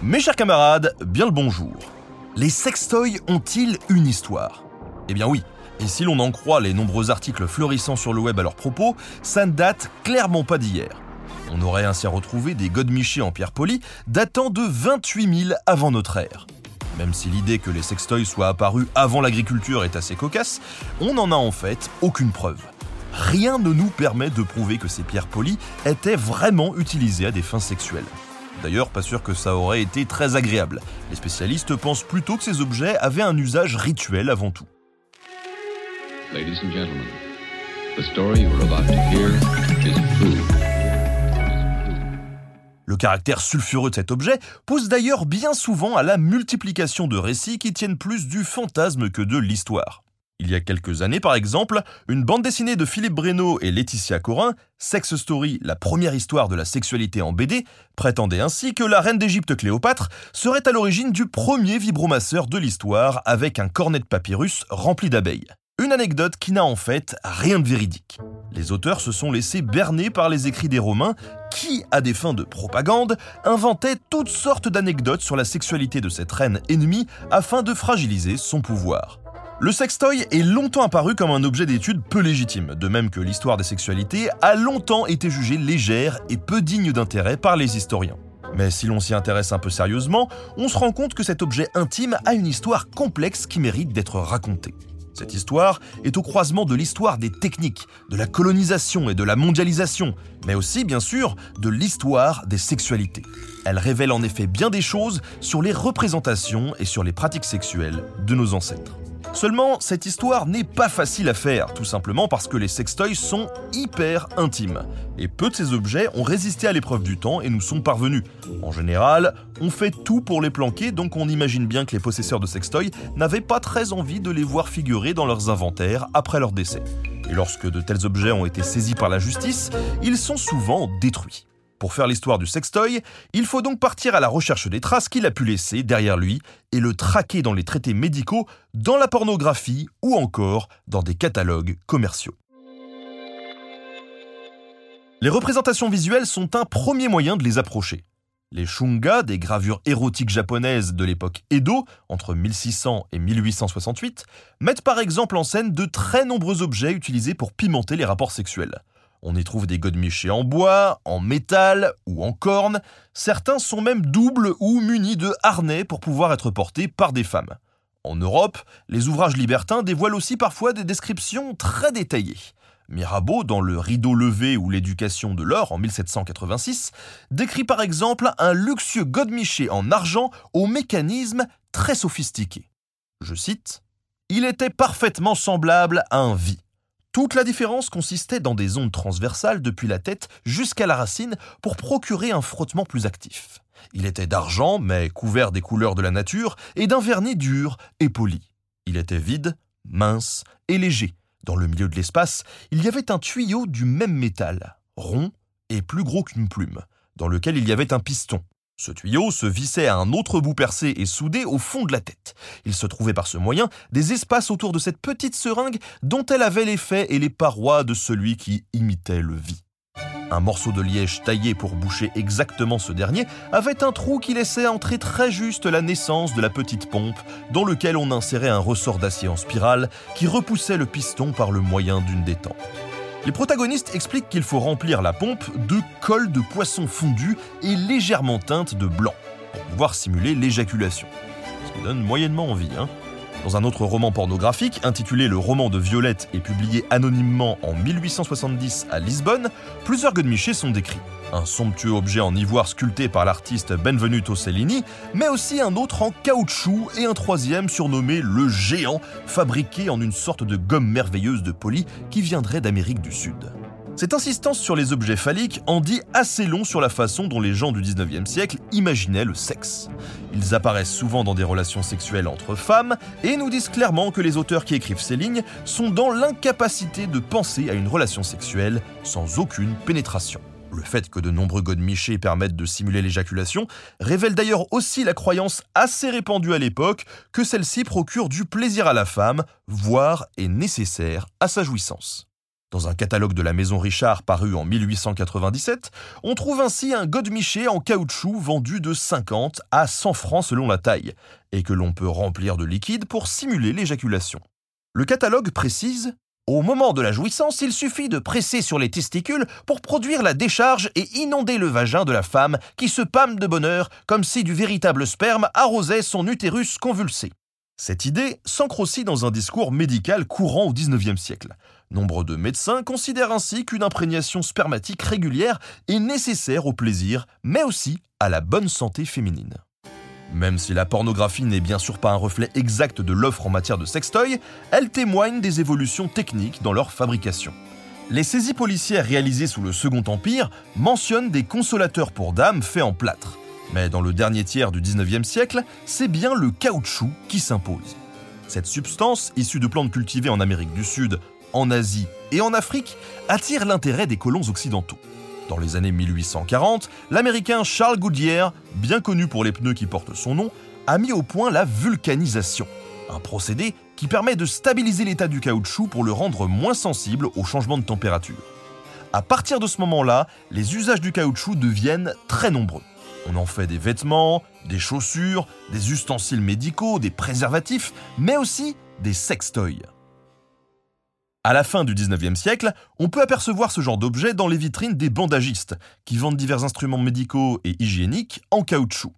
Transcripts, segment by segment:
Mes chers camarades, bien le bonjour. Les sextoys ont-ils une histoire? Eh bien oui, et si l'on en croit les nombreux articles fleurissant sur le web à leur propos, ça ne date clairement pas d'hier. On aurait ainsi retrouvé des godemichés en pierre polie datant de 28 000 avant notre ère. Même si l'idée que les sextoys soient apparus avant l'agriculture est assez cocasse, on n'en a en fait aucune preuve. Rien ne nous permet de prouver que ces pierres polies étaient vraiment utilisées à des fins sexuelles. D'ailleurs, pas sûr que ça aurait été très agréable. Les spécialistes pensent plutôt que ces objets avaient un usage rituel avant tout. Le caractère sulfureux de cet objet pousse d'ailleurs bien souvent à la multiplication de récits qui tiennent plus du fantasme que de l'histoire. Il y a quelques années, par exemple, une bande dessinée de Philippe Breno et Laetitia Corin, Sex Story, la première histoire de la sexualité en BD, prétendait ainsi que la reine d'Égypte Cléopâtre serait à l'origine du premier vibromasseur de l'histoire avec un cornet de papyrus rempli d'abeilles. Une anecdote qui n'a en fait rien de véridique. Les auteurs se sont laissés berner par les écrits des Romains qui, à des fins de propagande, inventaient toutes sortes d'anecdotes sur la sexualité de cette reine ennemie afin de fragiliser son pouvoir. Le sextoy est longtemps apparu comme un objet d'étude peu légitime, de même que l'histoire des sexualités a longtemps été jugée légère et peu digne d'intérêt par les historiens. Mais si l'on s'y intéresse un peu sérieusement, on se rend compte que cet objet intime a une histoire complexe qui mérite d'être racontée. Cette histoire est au croisement de l'histoire des techniques, de la colonisation et de la mondialisation, mais aussi, bien sûr, de l'histoire des sexualités. Elle révèle en effet bien des choses sur les représentations et sur les pratiques sexuelles de nos ancêtres. Seulement, cette histoire n'est pas facile à faire, tout simplement parce que les sextoys sont hyper intimes. Et peu de ces objets ont résisté à l'épreuve du temps et nous sont parvenus. En général, on fait tout pour les planquer, donc on imagine bien que les possesseurs de sextoys n'avaient pas très envie de les voir figurer dans leurs inventaires après leur décès. Et lorsque de tels objets ont été saisis par la justice, ils sont souvent détruits. Pour faire l'histoire du sextoy, il faut donc partir à la recherche des traces qu'il a pu laisser derrière lui et le traquer dans les traités médicaux, dans la pornographie ou encore dans des catalogues commerciaux. Les représentations visuelles sont un premier moyen de les approcher. Les shunga, des gravures érotiques japonaises de l'époque Edo, entre 1600 et 1868, mettent par exemple en scène de très nombreux objets utilisés pour pimenter les rapports sexuels. On y trouve des godemichés en bois, en métal ou en corne. Certains sont même doubles ou munis de harnais pour pouvoir être portés par des femmes. En Europe, les ouvrages libertins dévoilent aussi parfois des descriptions très détaillées. Mirabeau, dans Le Rideau levé ou l'éducation de l'or en 1786, décrit par exemple un luxueux godemiché en argent au mécanisme très sophistiqué. Je cite Il était parfaitement semblable à un vie. Toute la différence consistait dans des ondes transversales depuis la tête jusqu'à la racine pour procurer un frottement plus actif. Il était d'argent, mais couvert des couleurs de la nature, et d'un vernis dur et poli. Il était vide, mince et léger. Dans le milieu de l'espace, il y avait un tuyau du même métal, rond et plus gros qu'une plume, dans lequel il y avait un piston. Ce tuyau se vissait à un autre bout percé et soudé au fond de la tête. Il se trouvait par ce moyen des espaces autour de cette petite seringue dont elle avait l'effet et les parois de celui qui imitait le vie. Un morceau de liège taillé pour boucher exactement ce dernier avait un trou qui laissait entrer très juste la naissance de la petite pompe dans lequel on insérait un ressort d'acier en spirale qui repoussait le piston par le moyen d'une détente. Les protagonistes expliquent qu'il faut remplir la pompe de colle de poisson fondu et légèrement teinte de blanc pour pouvoir simuler l'éjaculation. Ce qui donne moyennement envie, hein dans un autre roman pornographique, intitulé Le roman de Violette et publié anonymement en 1870 à Lisbonne, plusieurs godemichés sont décrits. Un somptueux objet en ivoire sculpté par l'artiste Benvenuto Cellini, mais aussi un autre en caoutchouc et un troisième surnommé le géant, fabriqué en une sorte de gomme merveilleuse de poli qui viendrait d'Amérique du Sud. Cette insistance sur les objets phalliques en dit assez long sur la façon dont les gens du 19e siècle imaginaient le sexe. Ils apparaissent souvent dans des relations sexuelles entre femmes et nous disent clairement que les auteurs qui écrivent ces lignes sont dans l'incapacité de penser à une relation sexuelle sans aucune pénétration. Le fait que de nombreux godemichés permettent de simuler l'éjaculation révèle d'ailleurs aussi la croyance assez répandue à l'époque que celle-ci procure du plaisir à la femme, voire est nécessaire à sa jouissance. Dans un catalogue de la maison Richard paru en 1897, on trouve ainsi un godemiché en caoutchouc vendu de 50 à 100 francs selon la taille, et que l'on peut remplir de liquide pour simuler l'éjaculation. Le catalogue précise Au moment de la jouissance, il suffit de presser sur les testicules pour produire la décharge et inonder le vagin de la femme qui se pâme de bonheur comme si du véritable sperme arrosait son utérus convulsé. Cette idée s'ancre aussi dans un discours médical courant au XIXe siècle. Nombre de médecins considèrent ainsi qu'une imprégnation spermatique régulière est nécessaire au plaisir, mais aussi à la bonne santé féminine. Même si la pornographie n'est bien sûr pas un reflet exact de l'offre en matière de sextoy, elle témoigne des évolutions techniques dans leur fabrication. Les saisies policières réalisées sous le Second Empire mentionnent des consolateurs pour dames faits en plâtre. Mais dans le dernier tiers du 19e siècle, c'est bien le caoutchouc qui s'impose. Cette substance, issue de plantes cultivées en Amérique du Sud, en Asie et en Afrique, attire l'intérêt des colons occidentaux. Dans les années 1840, l'Américain Charles Goodyear, bien connu pour les pneus qui portent son nom, a mis au point la vulcanisation, un procédé qui permet de stabiliser l'état du caoutchouc pour le rendre moins sensible aux changements de température. À partir de ce moment-là, les usages du caoutchouc deviennent très nombreux. On en fait des vêtements, des chaussures, des ustensiles médicaux, des préservatifs, mais aussi des sextoys. À la fin du 19e siècle, on peut apercevoir ce genre d'objet dans les vitrines des bandagistes, qui vendent divers instruments médicaux et hygiéniques en caoutchouc.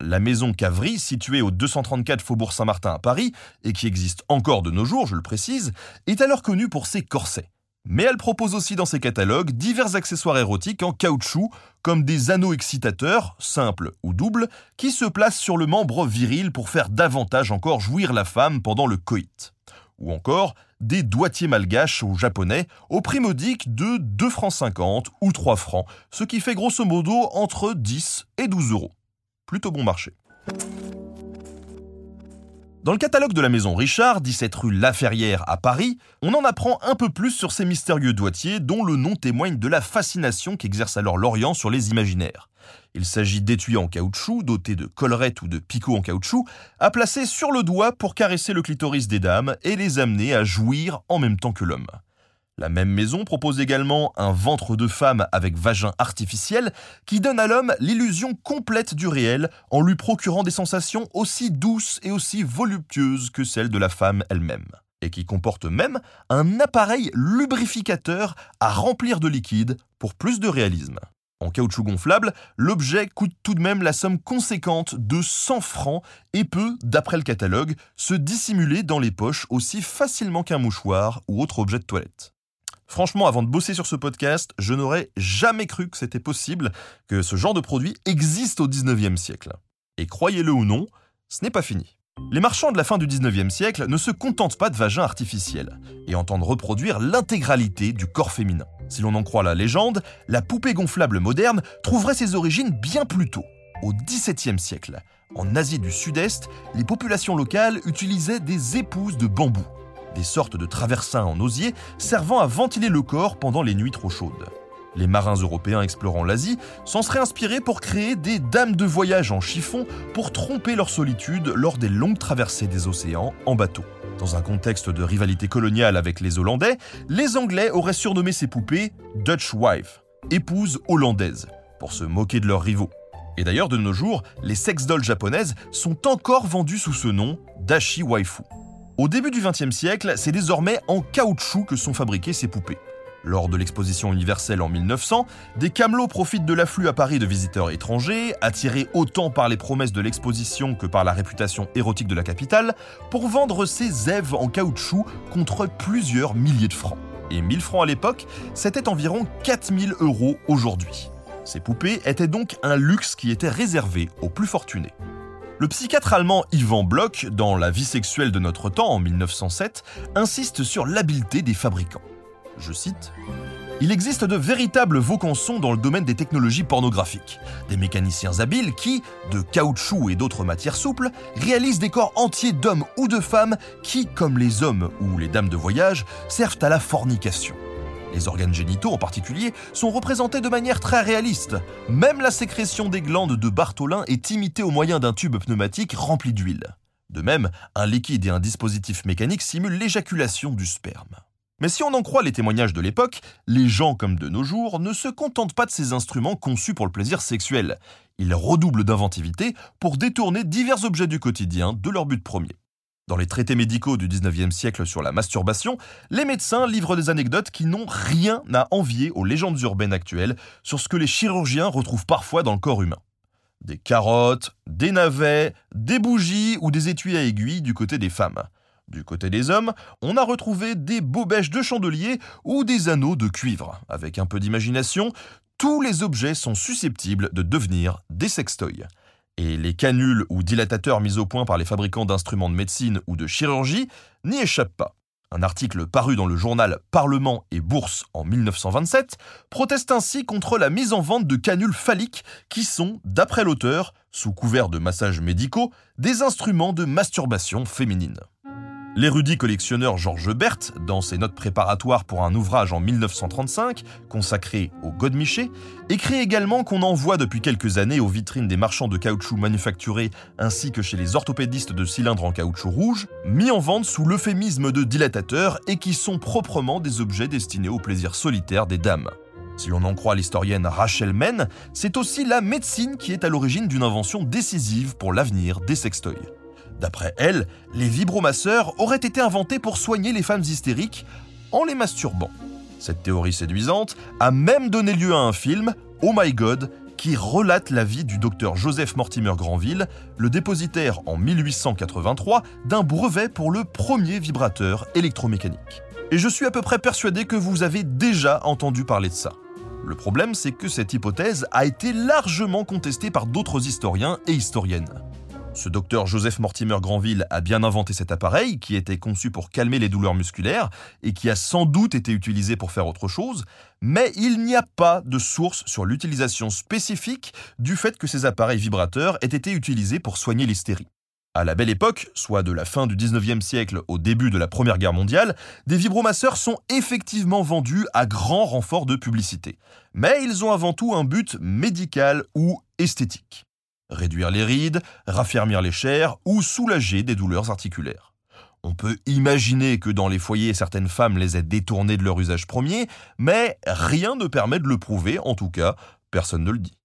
La maison Cavry, située au 234 Faubourg Saint-Martin à Paris, et qui existe encore de nos jours, je le précise, est alors connue pour ses corsets. Mais elle propose aussi dans ses catalogues divers accessoires érotiques en caoutchouc, comme des anneaux excitateurs, simples ou doubles, qui se placent sur le membre viril pour faire davantage encore jouir la femme pendant le coït. Ou encore des doigtiers malgaches aux japonais au prix modique de 2 francs 50 ou 3 francs, ce qui fait grosso modo entre 10 et 12 euros. Plutôt bon marché. Dans le catalogue de la maison Richard, 17 rue Laferrière à Paris, on en apprend un peu plus sur ces mystérieux doigtiers dont le nom témoigne de la fascination qu'exerce alors l'Orient sur les imaginaires. Il s'agit d'étuis en caoutchouc, dotés de collerettes ou de picots en caoutchouc, à placer sur le doigt pour caresser le clitoris des dames et les amener à jouir en même temps que l'homme. La même maison propose également un ventre de femme avec vagin artificiel qui donne à l'homme l'illusion complète du réel en lui procurant des sensations aussi douces et aussi voluptueuses que celles de la femme elle-même. Et qui comporte même un appareil lubrificateur à remplir de liquide pour plus de réalisme. En caoutchouc gonflable, l'objet coûte tout de même la somme conséquente de 100 francs et peut, d'après le catalogue, se dissimuler dans les poches aussi facilement qu'un mouchoir ou autre objet de toilette. Franchement, avant de bosser sur ce podcast, je n'aurais jamais cru que c'était possible que ce genre de produit existe au 19e siècle. Et croyez-le ou non, ce n'est pas fini. Les marchands de la fin du 19e siècle ne se contentent pas de vagins artificiels et entendent reproduire l'intégralité du corps féminin. Si l'on en croit la légende, la poupée gonflable moderne trouverait ses origines bien plus tôt, au XVIIe siècle. En Asie du Sud-Est, les populations locales utilisaient des épouses de bambou des sortes de traversins en osier servant à ventiler le corps pendant les nuits trop chaudes. Les marins européens explorant l'Asie s'en seraient inspirés pour créer des dames de voyage en chiffon pour tromper leur solitude lors des longues traversées des océans en bateau. Dans un contexte de rivalité coloniale avec les Hollandais, les Anglais auraient surnommé ces poupées Dutch Wife, épouses hollandaises, pour se moquer de leurs rivaux. Et d'ailleurs, de nos jours, les sex dolls japonaises sont encore vendues sous ce nom, Dashi Waifu. Au début du XXe siècle, c'est désormais en caoutchouc que sont fabriquées ces poupées. Lors de l'exposition universelle en 1900, des camelots profitent de l'afflux à Paris de visiteurs étrangers, attirés autant par les promesses de l'exposition que par la réputation érotique de la capitale, pour vendre ces èves en caoutchouc contre plusieurs milliers de francs. Et 1000 francs à l'époque, c'était environ 4000 euros aujourd'hui. Ces poupées étaient donc un luxe qui était réservé aux plus fortunés. Le psychiatre allemand Ivan Bloch, dans La vie sexuelle de notre temps en 1907, insiste sur l'habileté des fabricants. Je cite Il existe de véritables vaucançons dans le domaine des technologies pornographiques. Des mécaniciens habiles qui, de caoutchouc et d'autres matières souples, réalisent des corps entiers d'hommes ou de femmes qui, comme les hommes ou les dames de voyage, servent à la fornication. Les organes génitaux en particulier sont représentés de manière très réaliste. Même la sécrétion des glandes de Bartholin est imitée au moyen d'un tube pneumatique rempli d'huile. De même, un liquide et un dispositif mécanique simulent l'éjaculation du sperme. Mais si on en croit les témoignages de l'époque, les gens comme de nos jours ne se contentent pas de ces instruments conçus pour le plaisir sexuel. Ils redoublent d'inventivité pour détourner divers objets du quotidien de leur but premier. Dans les traités médicaux du 19e siècle sur la masturbation, les médecins livrent des anecdotes qui n'ont rien à envier aux légendes urbaines actuelles sur ce que les chirurgiens retrouvent parfois dans le corps humain. Des carottes, des navets, des bougies ou des étuis à aiguilles du côté des femmes. Du côté des hommes, on a retrouvé des bobèches de chandelier ou des anneaux de cuivre. Avec un peu d'imagination, tous les objets sont susceptibles de devenir des sextoys. Et les canules ou dilatateurs mis au point par les fabricants d'instruments de médecine ou de chirurgie n'y échappent pas. Un article paru dans le journal Parlement et Bourse en 1927 proteste ainsi contre la mise en vente de canules phalliques qui sont, d'après l'auteur, sous couvert de massages médicaux, des instruments de masturbation féminine. L'érudit collectionneur Georges Berthe, dans ses notes préparatoires pour un ouvrage en 1935 consacré au Godemiché, écrit également qu'on en voit depuis quelques années aux vitrines des marchands de caoutchouc manufacturés ainsi que chez les orthopédistes de cylindres en caoutchouc rouge, mis en vente sous l'euphémisme de dilatateurs et qui sont proprement des objets destinés au plaisir solitaire des dames. Si l'on en croit l'historienne Rachel Men, c'est aussi la médecine qui est à l'origine d'une invention décisive pour l'avenir des sextoys. D'après elle, les vibromasseurs auraient été inventés pour soigner les femmes hystériques en les masturbant. Cette théorie séduisante a même donné lieu à un film, Oh My God, qui relate la vie du docteur Joseph Mortimer Granville, le dépositaire en 1883 d'un brevet pour le premier vibrateur électromécanique. Et je suis à peu près persuadé que vous avez déjà entendu parler de ça. Le problème, c'est que cette hypothèse a été largement contestée par d'autres historiens et historiennes. Ce docteur Joseph Mortimer Granville a bien inventé cet appareil qui était conçu pour calmer les douleurs musculaires et qui a sans doute été utilisé pour faire autre chose, mais il n'y a pas de source sur l'utilisation spécifique du fait que ces appareils vibrateurs aient été utilisés pour soigner l'hystérie. À la belle époque, soit de la fin du 19e siècle au début de la Première Guerre mondiale, des vibromasseurs sont effectivement vendus à grand renfort de publicité. Mais ils ont avant tout un but médical ou esthétique réduire les rides, raffermir les chairs ou soulager des douleurs articulaires. On peut imaginer que dans les foyers, certaines femmes les aient détournées de leur usage premier, mais rien ne permet de le prouver, en tout cas, personne ne le dit.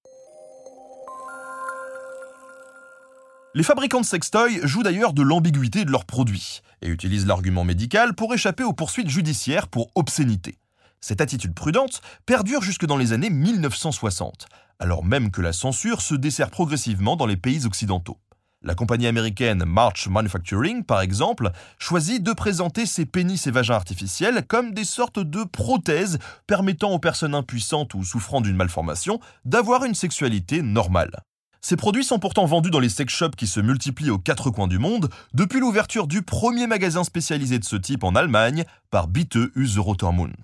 Les fabricants de sextoys jouent d'ailleurs de l'ambiguïté de leurs produits et utilisent l'argument médical pour échapper aux poursuites judiciaires pour obscénité. Cette attitude prudente perdure jusque dans les années 1960, alors même que la censure se dessert progressivement dans les pays occidentaux. La compagnie américaine March Manufacturing, par exemple, choisit de présenter ses pénis et vagins artificiels comme des sortes de prothèses permettant aux personnes impuissantes ou souffrant d'une malformation d'avoir une sexualité normale. Ces produits sont pourtant vendus dans les sex shops qui se multiplient aux quatre coins du monde depuis l'ouverture du premier magasin spécialisé de ce type en Allemagne par Bitte Use Rotermund.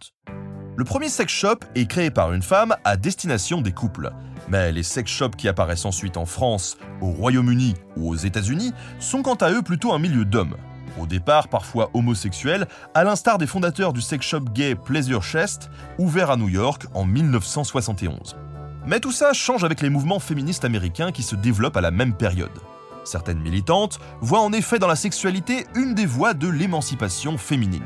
Le premier sex shop est créé par une femme à destination des couples. Mais les sex shops qui apparaissent ensuite en France, au Royaume-Uni ou aux États-Unis sont quant à eux plutôt un milieu d'hommes. Au départ parfois homosexuels, à l'instar des fondateurs du sex shop gay Pleasure Chest, ouvert à New York en 1971. Mais tout ça change avec les mouvements féministes américains qui se développent à la même période. Certaines militantes voient en effet dans la sexualité une des voies de l'émancipation féminine.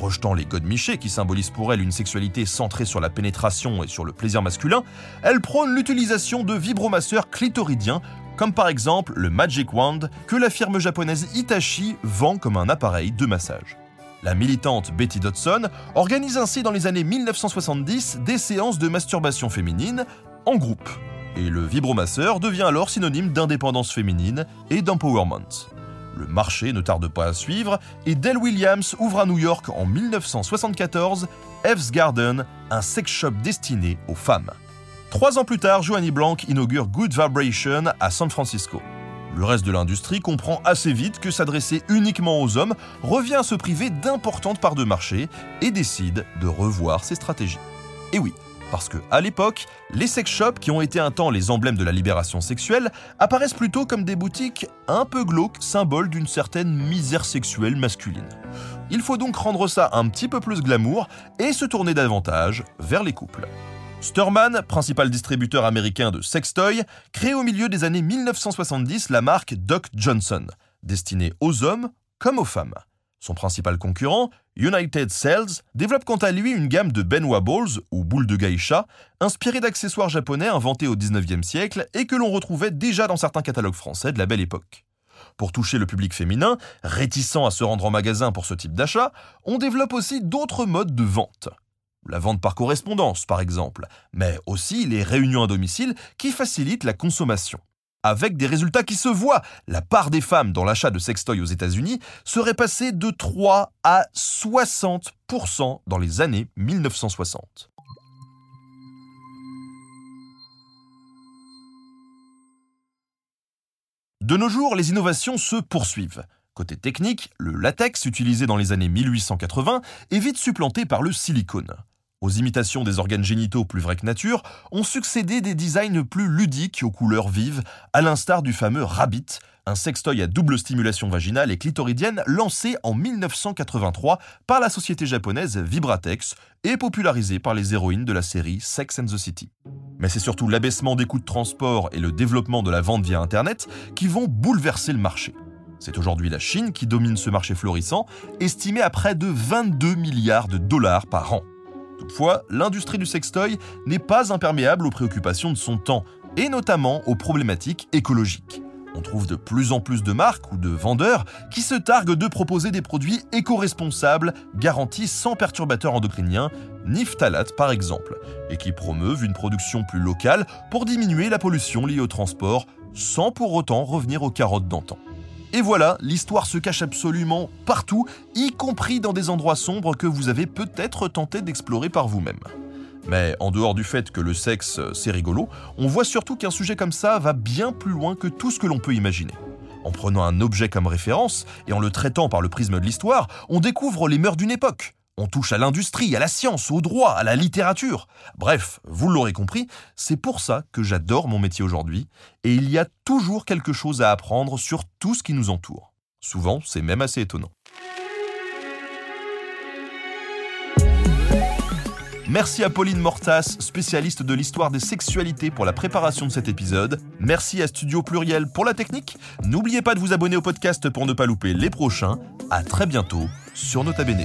Rejetant les godemichés qui symbolisent pour elle une sexualité centrée sur la pénétration et sur le plaisir masculin, elle prône l'utilisation de vibromasseurs clitoridiens, comme par exemple le Magic Wand que la firme japonaise Hitachi vend comme un appareil de massage. La militante Betty Dodson organise ainsi dans les années 1970 des séances de masturbation féminine en groupe. Et le vibromasseur devient alors synonyme d'indépendance féminine et d'empowerment. Le marché ne tarde pas à suivre et Dell Williams ouvre à New York en 1974 F's Garden, un sex shop destiné aux femmes. Trois ans plus tard, Joanny Blanc inaugure Good Vibration à San Francisco. Le reste de l'industrie comprend assez vite que s'adresser uniquement aux hommes revient à se priver d'importantes parts de marché et décide de revoir ses stratégies. Et oui, parce que à l'époque, les sex shops, qui ont été un temps les emblèmes de la libération sexuelle, apparaissent plutôt comme des boutiques un peu glauques, symboles d'une certaine misère sexuelle masculine. Il faut donc rendre ça un petit peu plus glamour et se tourner davantage vers les couples. Sturman, principal distributeur américain de sextoy, crée au milieu des années 1970 la marque Doc Johnson, destinée aux hommes comme aux femmes. Son principal concurrent, United Cells, développe quant à lui une gamme de Benwa Balls, ou boules de geisha, inspirées d'accessoires japonais inventés au 19e siècle et que l'on retrouvait déjà dans certains catalogues français de la belle époque. Pour toucher le public féminin, réticent à se rendre en magasin pour ce type d'achat, on développe aussi d'autres modes de vente. La vente par correspondance, par exemple, mais aussi les réunions à domicile qui facilitent la consommation avec des résultats qui se voient. La part des femmes dans l'achat de sextoys aux États-Unis serait passée de 3 à 60% dans les années 1960. De nos jours, les innovations se poursuivent. Côté technique, le latex utilisé dans les années 1880 est vite supplanté par le silicone. Aux imitations des organes génitaux plus vrais que nature, ont succédé des designs plus ludiques aux couleurs vives, à l'instar du fameux Rabbit, un sextoy à double stimulation vaginale et clitoridienne lancé en 1983 par la société japonaise Vibratex et popularisé par les héroïnes de la série Sex and the City. Mais c'est surtout l'abaissement des coûts de transport et le développement de la vente via Internet qui vont bouleverser le marché. C'est aujourd'hui la Chine qui domine ce marché florissant, estimé à près de 22 milliards de dollars par an. Toutefois, l'industrie du sextoy n'est pas imperméable aux préoccupations de son temps, et notamment aux problématiques écologiques. On trouve de plus en plus de marques ou de vendeurs qui se targuent de proposer des produits éco-responsables, garantis sans perturbateurs endocriniens, ni phtalate par exemple, et qui promeuvent une production plus locale pour diminuer la pollution liée au transport, sans pour autant revenir aux carottes d'antan. Et voilà, l'histoire se cache absolument partout, y compris dans des endroits sombres que vous avez peut-être tenté d'explorer par vous-même. Mais en dehors du fait que le sexe, c'est rigolo, on voit surtout qu'un sujet comme ça va bien plus loin que tout ce que l'on peut imaginer. En prenant un objet comme référence et en le traitant par le prisme de l'histoire, on découvre les mœurs d'une époque, on touche à l'industrie, à la science, au droit, à la littérature. Bref, vous l'aurez compris, c'est pour ça que j'adore mon métier aujourd'hui, et il y a toujours quelque chose à apprendre sur tout ce qui nous entoure. Souvent, c'est même assez étonnant. Merci à Pauline Mortas, spécialiste de l'histoire des sexualités pour la préparation de cet épisode. Merci à Studio Pluriel pour la technique. N'oubliez pas de vous abonner au podcast pour ne pas louper les prochains. À très bientôt sur Nota Bene.